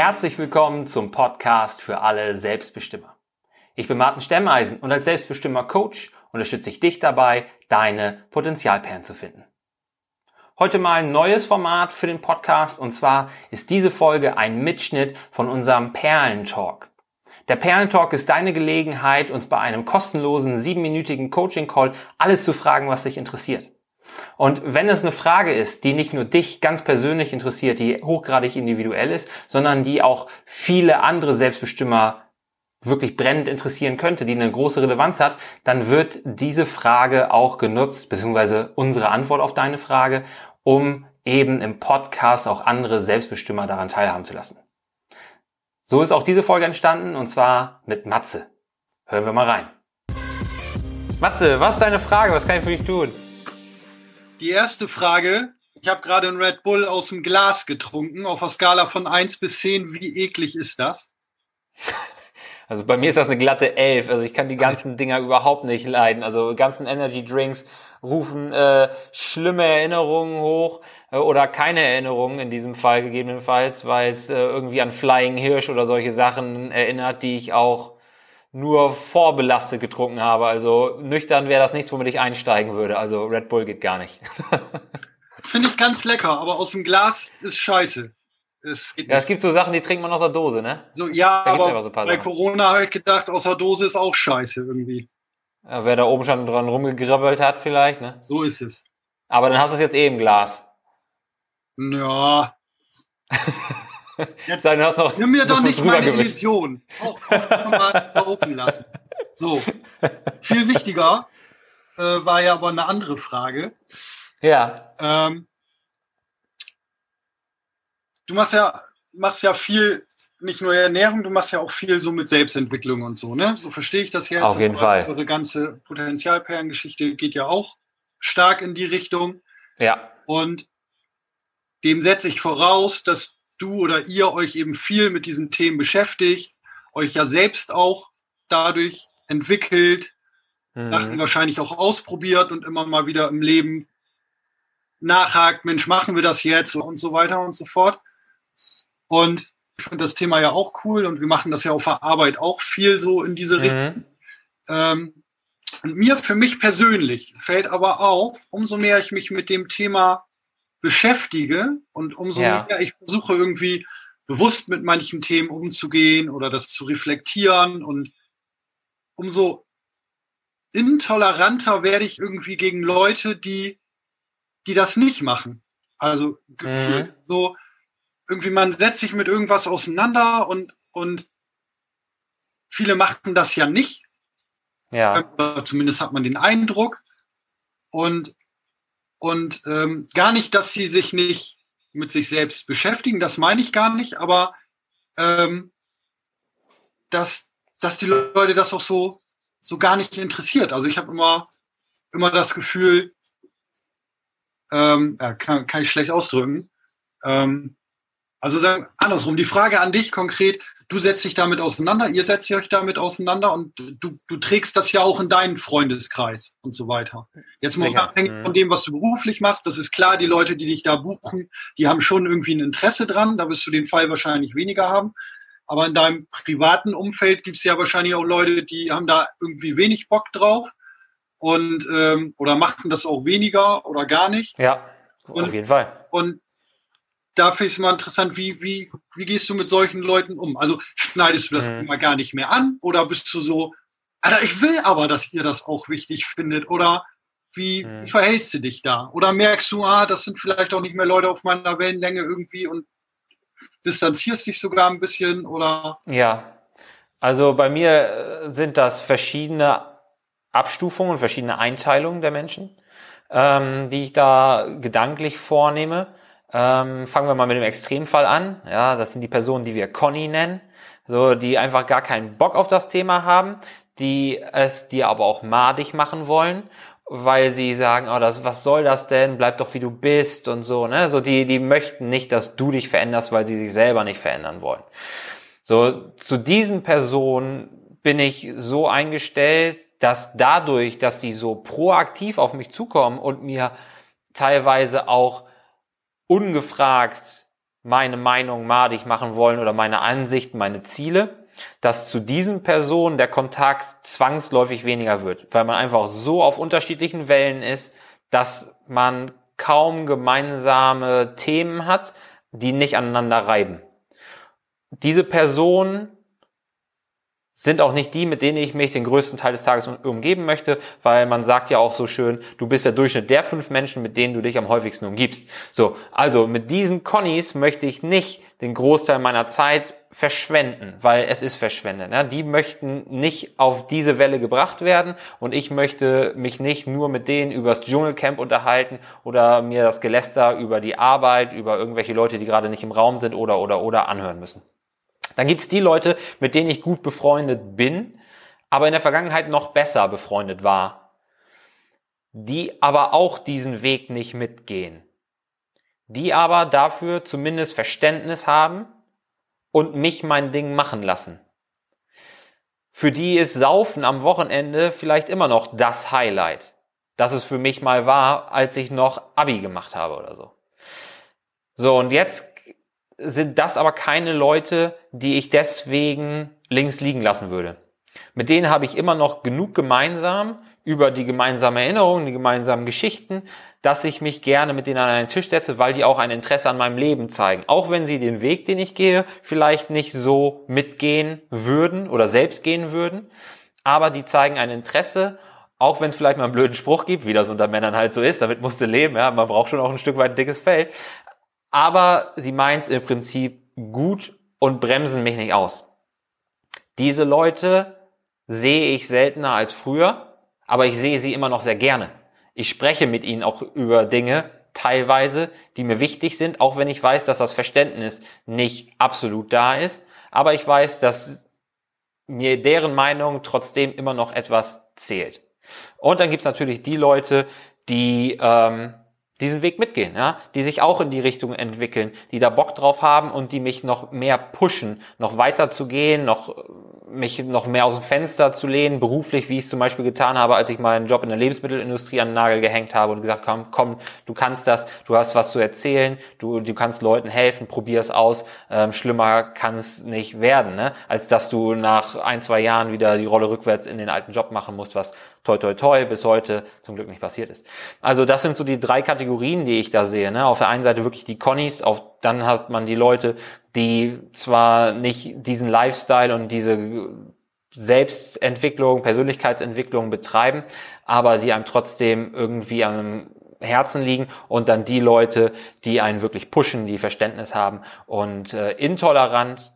Herzlich willkommen zum Podcast für alle Selbstbestimmer. Ich bin Martin Stemmeisen und als Selbstbestimmer Coach unterstütze ich dich dabei, deine Potenzialperlen zu finden. Heute mal ein neues Format für den Podcast und zwar ist diese Folge ein Mitschnitt von unserem Perlentalk. Der Perlentalk ist deine Gelegenheit, uns bei einem kostenlosen siebenminütigen Coaching-Call alles zu fragen, was dich interessiert. Und wenn es eine Frage ist, die nicht nur dich ganz persönlich interessiert, die hochgradig individuell ist, sondern die auch viele andere Selbstbestimmer wirklich brennend interessieren könnte, die eine große Relevanz hat, dann wird diese Frage auch genutzt, beziehungsweise unsere Antwort auf deine Frage, um eben im Podcast auch andere Selbstbestimmer daran teilhaben zu lassen. So ist auch diese Folge entstanden und zwar mit Matze. Hören wir mal rein. Matze, was ist deine Frage? Was kann ich für dich tun? Die erste Frage, ich habe gerade einen Red Bull aus dem Glas getrunken, auf der Skala von 1 bis 10, wie eklig ist das? Also bei mir ist das eine glatte 11. Also ich kann die ganzen Dinger überhaupt nicht leiden. Also ganzen Energy Drinks rufen äh, schlimme Erinnerungen hoch äh, oder keine Erinnerungen in diesem Fall gegebenenfalls, weil es äh, irgendwie an Flying Hirsch oder solche Sachen erinnert, die ich auch nur vorbelastet getrunken habe. Also nüchtern wäre das nichts, womit ich einsteigen würde. Also Red Bull geht gar nicht. Finde ich ganz lecker, aber aus dem Glas ist scheiße. Es ja, es gibt so Sachen, die trinkt man aus der Dose, ne? So, ja, da aber so bei Sachen. Corona habe ich gedacht, aus der Dose ist auch scheiße irgendwie. Ja, wer da oben schon dran rumgegrabbelt hat vielleicht, ne? So ist es. Aber dann hast du es jetzt eh im Glas. Ja. Jetzt Dann hast noch, nimm mir doch nicht meine gewischt. Illusion. Auch, auch mal laufen lassen. So. Viel wichtiger äh, war ja aber eine andere Frage. Ja. Ähm, du machst ja, machst ja viel, nicht nur Ernährung, du machst ja auch viel so mit Selbstentwicklung und so, ne? So verstehe ich das jetzt. Auf jeden Fall. Eure ganze Potenzialperlengeschichte geht ja auch stark in die Richtung. Ja. Und dem setze ich voraus, dass du oder ihr euch eben viel mit diesen Themen beschäftigt, euch ja selbst auch dadurch entwickelt, mhm. Sachen wahrscheinlich auch ausprobiert und immer mal wieder im Leben nachhakt, Mensch, machen wir das jetzt und so weiter und so fort. Und ich finde das Thema ja auch cool und wir machen das ja auf der Arbeit auch viel so in diese mhm. Richtung. Ähm, und mir, für mich persönlich, fällt aber auf, umso mehr ich mich mit dem Thema beschäftige und umso ja. mehr ich versuche irgendwie bewusst mit manchen Themen umzugehen oder das zu reflektieren und umso intoleranter werde ich irgendwie gegen Leute, die, die das nicht machen. Also mhm. so irgendwie man setzt sich mit irgendwas auseinander und, und viele machen das ja nicht. Ja. zumindest hat man den Eindruck. Und und ähm, gar nicht, dass sie sich nicht mit sich selbst beschäftigen, das meine ich gar nicht, aber ähm, dass, dass die Leute das auch so, so gar nicht interessiert. Also ich habe immer, immer das Gefühl, ähm, ja, kann, kann ich schlecht ausdrücken. Ähm, also sagen, andersrum, die Frage an dich konkret, du setzt dich damit auseinander, ihr setzt euch damit auseinander und du, du trägst das ja auch in deinen Freundeskreis und so weiter. Jetzt mal abhängig mhm. von dem, was du beruflich machst, das ist klar, die Leute, die dich da buchen, die haben schon irgendwie ein Interesse dran, da wirst du den Fall wahrscheinlich weniger haben. Aber in deinem privaten Umfeld gibt es ja wahrscheinlich auch Leute, die haben da irgendwie wenig Bock drauf und ähm, oder machen das auch weniger oder gar nicht. Ja, und, auf jeden Fall. Und da finde ich es mal interessant, wie, wie, wie gehst du mit solchen Leuten um? Also schneidest du das mhm. immer gar nicht mehr an oder bist du so, Alter, ich will aber, dass ihr das auch wichtig findet oder wie, mhm. wie verhältst du dich da? Oder merkst du, ah, das sind vielleicht auch nicht mehr Leute auf meiner Wellenlänge irgendwie und distanzierst dich sogar ein bisschen oder? Ja, also bei mir äh, sind das verschiedene Abstufungen, verschiedene Einteilungen der Menschen, ähm, die ich da gedanklich vornehme. Ähm, fangen wir mal mit dem Extremfall an. Ja, das sind die Personen, die wir Conny nennen, so die einfach gar keinen Bock auf das Thema haben, die es dir aber auch madig machen wollen, weil sie sagen, oh, das, was soll das denn? Bleib doch wie du bist und so. Ne, so die, die möchten nicht, dass du dich veränderst, weil sie sich selber nicht verändern wollen. So zu diesen Personen bin ich so eingestellt, dass dadurch, dass die so proaktiv auf mich zukommen und mir teilweise auch ungefragt meine Meinung madig machen wollen oder meine Ansichten, meine Ziele, dass zu diesen Personen der Kontakt zwangsläufig weniger wird, weil man einfach so auf unterschiedlichen Wellen ist, dass man kaum gemeinsame Themen hat, die nicht aneinander reiben. Diese Personen sind auch nicht die, mit denen ich mich den größten Teil des Tages umgeben möchte, weil man sagt ja auch so schön, du bist der Durchschnitt der fünf Menschen, mit denen du dich am häufigsten umgibst. So, also mit diesen Connies möchte ich nicht den Großteil meiner Zeit verschwenden, weil es ist verschwendet. Ne? Die möchten nicht auf diese Welle gebracht werden und ich möchte mich nicht nur mit denen übers Dschungelcamp unterhalten oder mir das Geläster über die Arbeit, über irgendwelche Leute, die gerade nicht im Raum sind oder oder oder anhören müssen. Dann gibt's die Leute, mit denen ich gut befreundet bin, aber in der Vergangenheit noch besser befreundet war, die aber auch diesen Weg nicht mitgehen, die aber dafür zumindest Verständnis haben und mich mein Ding machen lassen. Für die ist Saufen am Wochenende vielleicht immer noch das Highlight, das es für mich mal war, als ich noch Abi gemacht habe oder so. So, und jetzt sind das aber keine Leute, die ich deswegen links liegen lassen würde. Mit denen habe ich immer noch genug gemeinsam über die gemeinsamen Erinnerungen, die gemeinsamen Geschichten, dass ich mich gerne mit denen an einen Tisch setze, weil die auch ein Interesse an meinem Leben zeigen. Auch wenn sie den Weg, den ich gehe, vielleicht nicht so mitgehen würden oder selbst gehen würden, aber die zeigen ein Interesse auch wenn es vielleicht mal einen blöden Spruch gibt, wie das unter Männern halt so ist, damit musst du leben, ja, man braucht schon auch ein Stück weit ein dickes Fell aber sie meint es im Prinzip gut und bremsen mich nicht aus. Diese Leute sehe ich seltener als früher, aber ich sehe sie immer noch sehr gerne. Ich spreche mit ihnen auch über Dinge, teilweise, die mir wichtig sind, auch wenn ich weiß, dass das Verständnis nicht absolut da ist. Aber ich weiß, dass mir deren Meinung trotzdem immer noch etwas zählt. Und dann gibt's natürlich die Leute, die ähm, diesen Weg mitgehen, ja, die sich auch in die Richtung entwickeln, die da Bock drauf haben und die mich noch mehr pushen, noch weiter zu gehen, noch mich noch mehr aus dem Fenster zu lehnen, beruflich, wie ich es zum Beispiel getan habe, als ich meinen Job in der Lebensmittelindustrie an den Nagel gehängt habe und gesagt komm, komm, du kannst das, du hast was zu erzählen, du, du kannst Leuten helfen, probier es aus, ähm, schlimmer kann es nicht werden, ne? als dass du nach ein, zwei Jahren wieder die Rolle rückwärts in den alten Job machen musst, was toi toi toi bis heute zum Glück nicht passiert ist. Also das sind so die drei Kategorien, die ich da sehe. Ne? Auf der einen Seite wirklich die Connies, auf, dann hat man die Leute, die zwar nicht diesen Lifestyle und diese Selbstentwicklung, Persönlichkeitsentwicklung betreiben, aber die einem trotzdem irgendwie am Herzen liegen und dann die Leute, die einen wirklich pushen, die Verständnis haben und äh, intolerant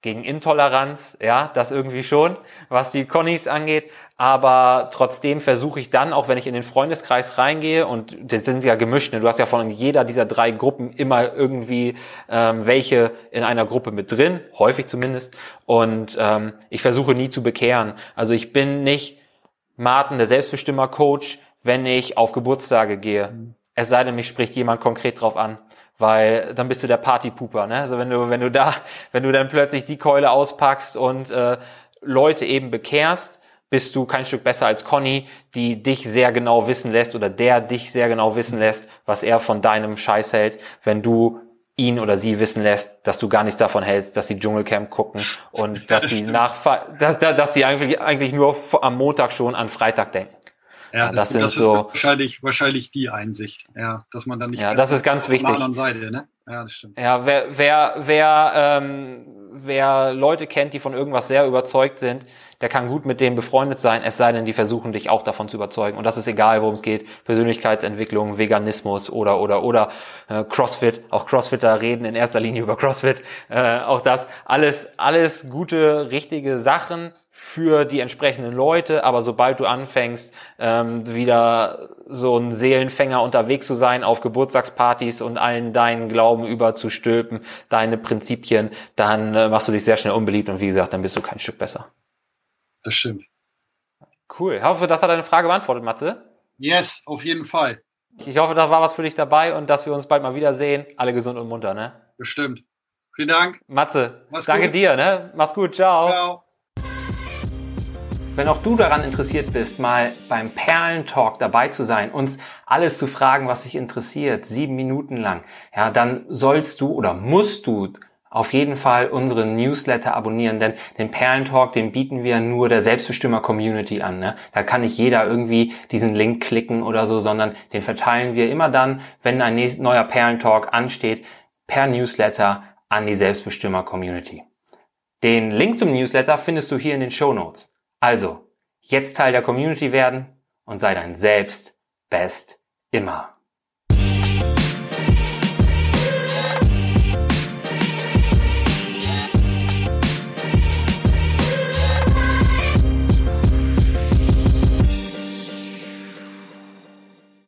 gegen Intoleranz, ja, das irgendwie schon, was die Connies angeht. Aber trotzdem versuche ich dann, auch wenn ich in den Freundeskreis reingehe, und das sind ja gemischt, ne? du hast ja von jeder dieser drei Gruppen immer irgendwie ähm, welche in einer Gruppe mit drin, häufig zumindest. Und ähm, ich versuche nie zu bekehren. Also ich bin nicht Martin, der Selbstbestimmer-Coach, wenn ich auf Geburtstage gehe. Mhm. Es sei denn, mich spricht jemand konkret drauf an weil dann bist du der Partypuper, ne? Also wenn du wenn du da wenn du dann plötzlich die Keule auspackst und äh, Leute eben bekehrst, bist du kein Stück besser als Conny, die dich sehr genau wissen lässt oder der dich sehr genau wissen lässt, was er von deinem Scheiß hält, wenn du ihn oder sie wissen lässt, dass du gar nichts davon hältst, dass sie Dschungelcamp gucken und dass sie nach dass, dass sie eigentlich eigentlich nur am Montag schon an Freitag denken. Ja, das, das, das so wahrscheinlich, wahrscheinlich die Einsicht, ja, dass man dann nicht. Ja, das ist ganz wichtig. Auf der anderen Seite, ne? Ja, das stimmt. Ja, wer, wer, wer, ähm, wer Leute kennt, die von irgendwas sehr überzeugt sind, der kann gut mit denen befreundet sein, es sei denn, die versuchen dich auch davon zu überzeugen. Und das ist egal, worum es geht. Persönlichkeitsentwicklung, Veganismus oder oder oder äh, CrossFit. Auch CrossFitter reden in erster Linie über CrossFit. Äh, auch das alles, alles gute, richtige Sachen für die entsprechenden Leute, aber sobald du anfängst, ähm, wieder so ein Seelenfänger unterwegs zu sein auf Geburtstagspartys und allen deinen Glauben überzustülpen, deine Prinzipien, dann äh, machst du dich sehr schnell unbeliebt und wie gesagt, dann bist du kein Stück besser. Das stimmt. Cool. Ich hoffe, das hat deine Frage beantwortet, Matze. Yes, auf jeden Fall. Ich hoffe, das war was für dich dabei und dass wir uns bald mal wiedersehen. Alle gesund und munter, ne? Bestimmt. Vielen Dank. Matze, Mach's danke gut. dir, ne? Mach's gut. Ciao. Ciao. Wenn auch du daran interessiert bist, mal beim Perlentalk dabei zu sein, uns alles zu fragen, was dich interessiert, sieben Minuten lang, ja, dann sollst du oder musst du auf jeden Fall unseren Newsletter abonnieren, denn den Perlentalk, den bieten wir nur der Selbstbestimmer-Community an. Ne? Da kann nicht jeder irgendwie diesen Link klicken oder so, sondern den verteilen wir immer dann, wenn ein neuer Perlentalk ansteht, per Newsletter an die Selbstbestimmer-Community. Den Link zum Newsletter findest du hier in den Show Notes. Also, jetzt Teil der Community werden und sei dein Selbst best immer.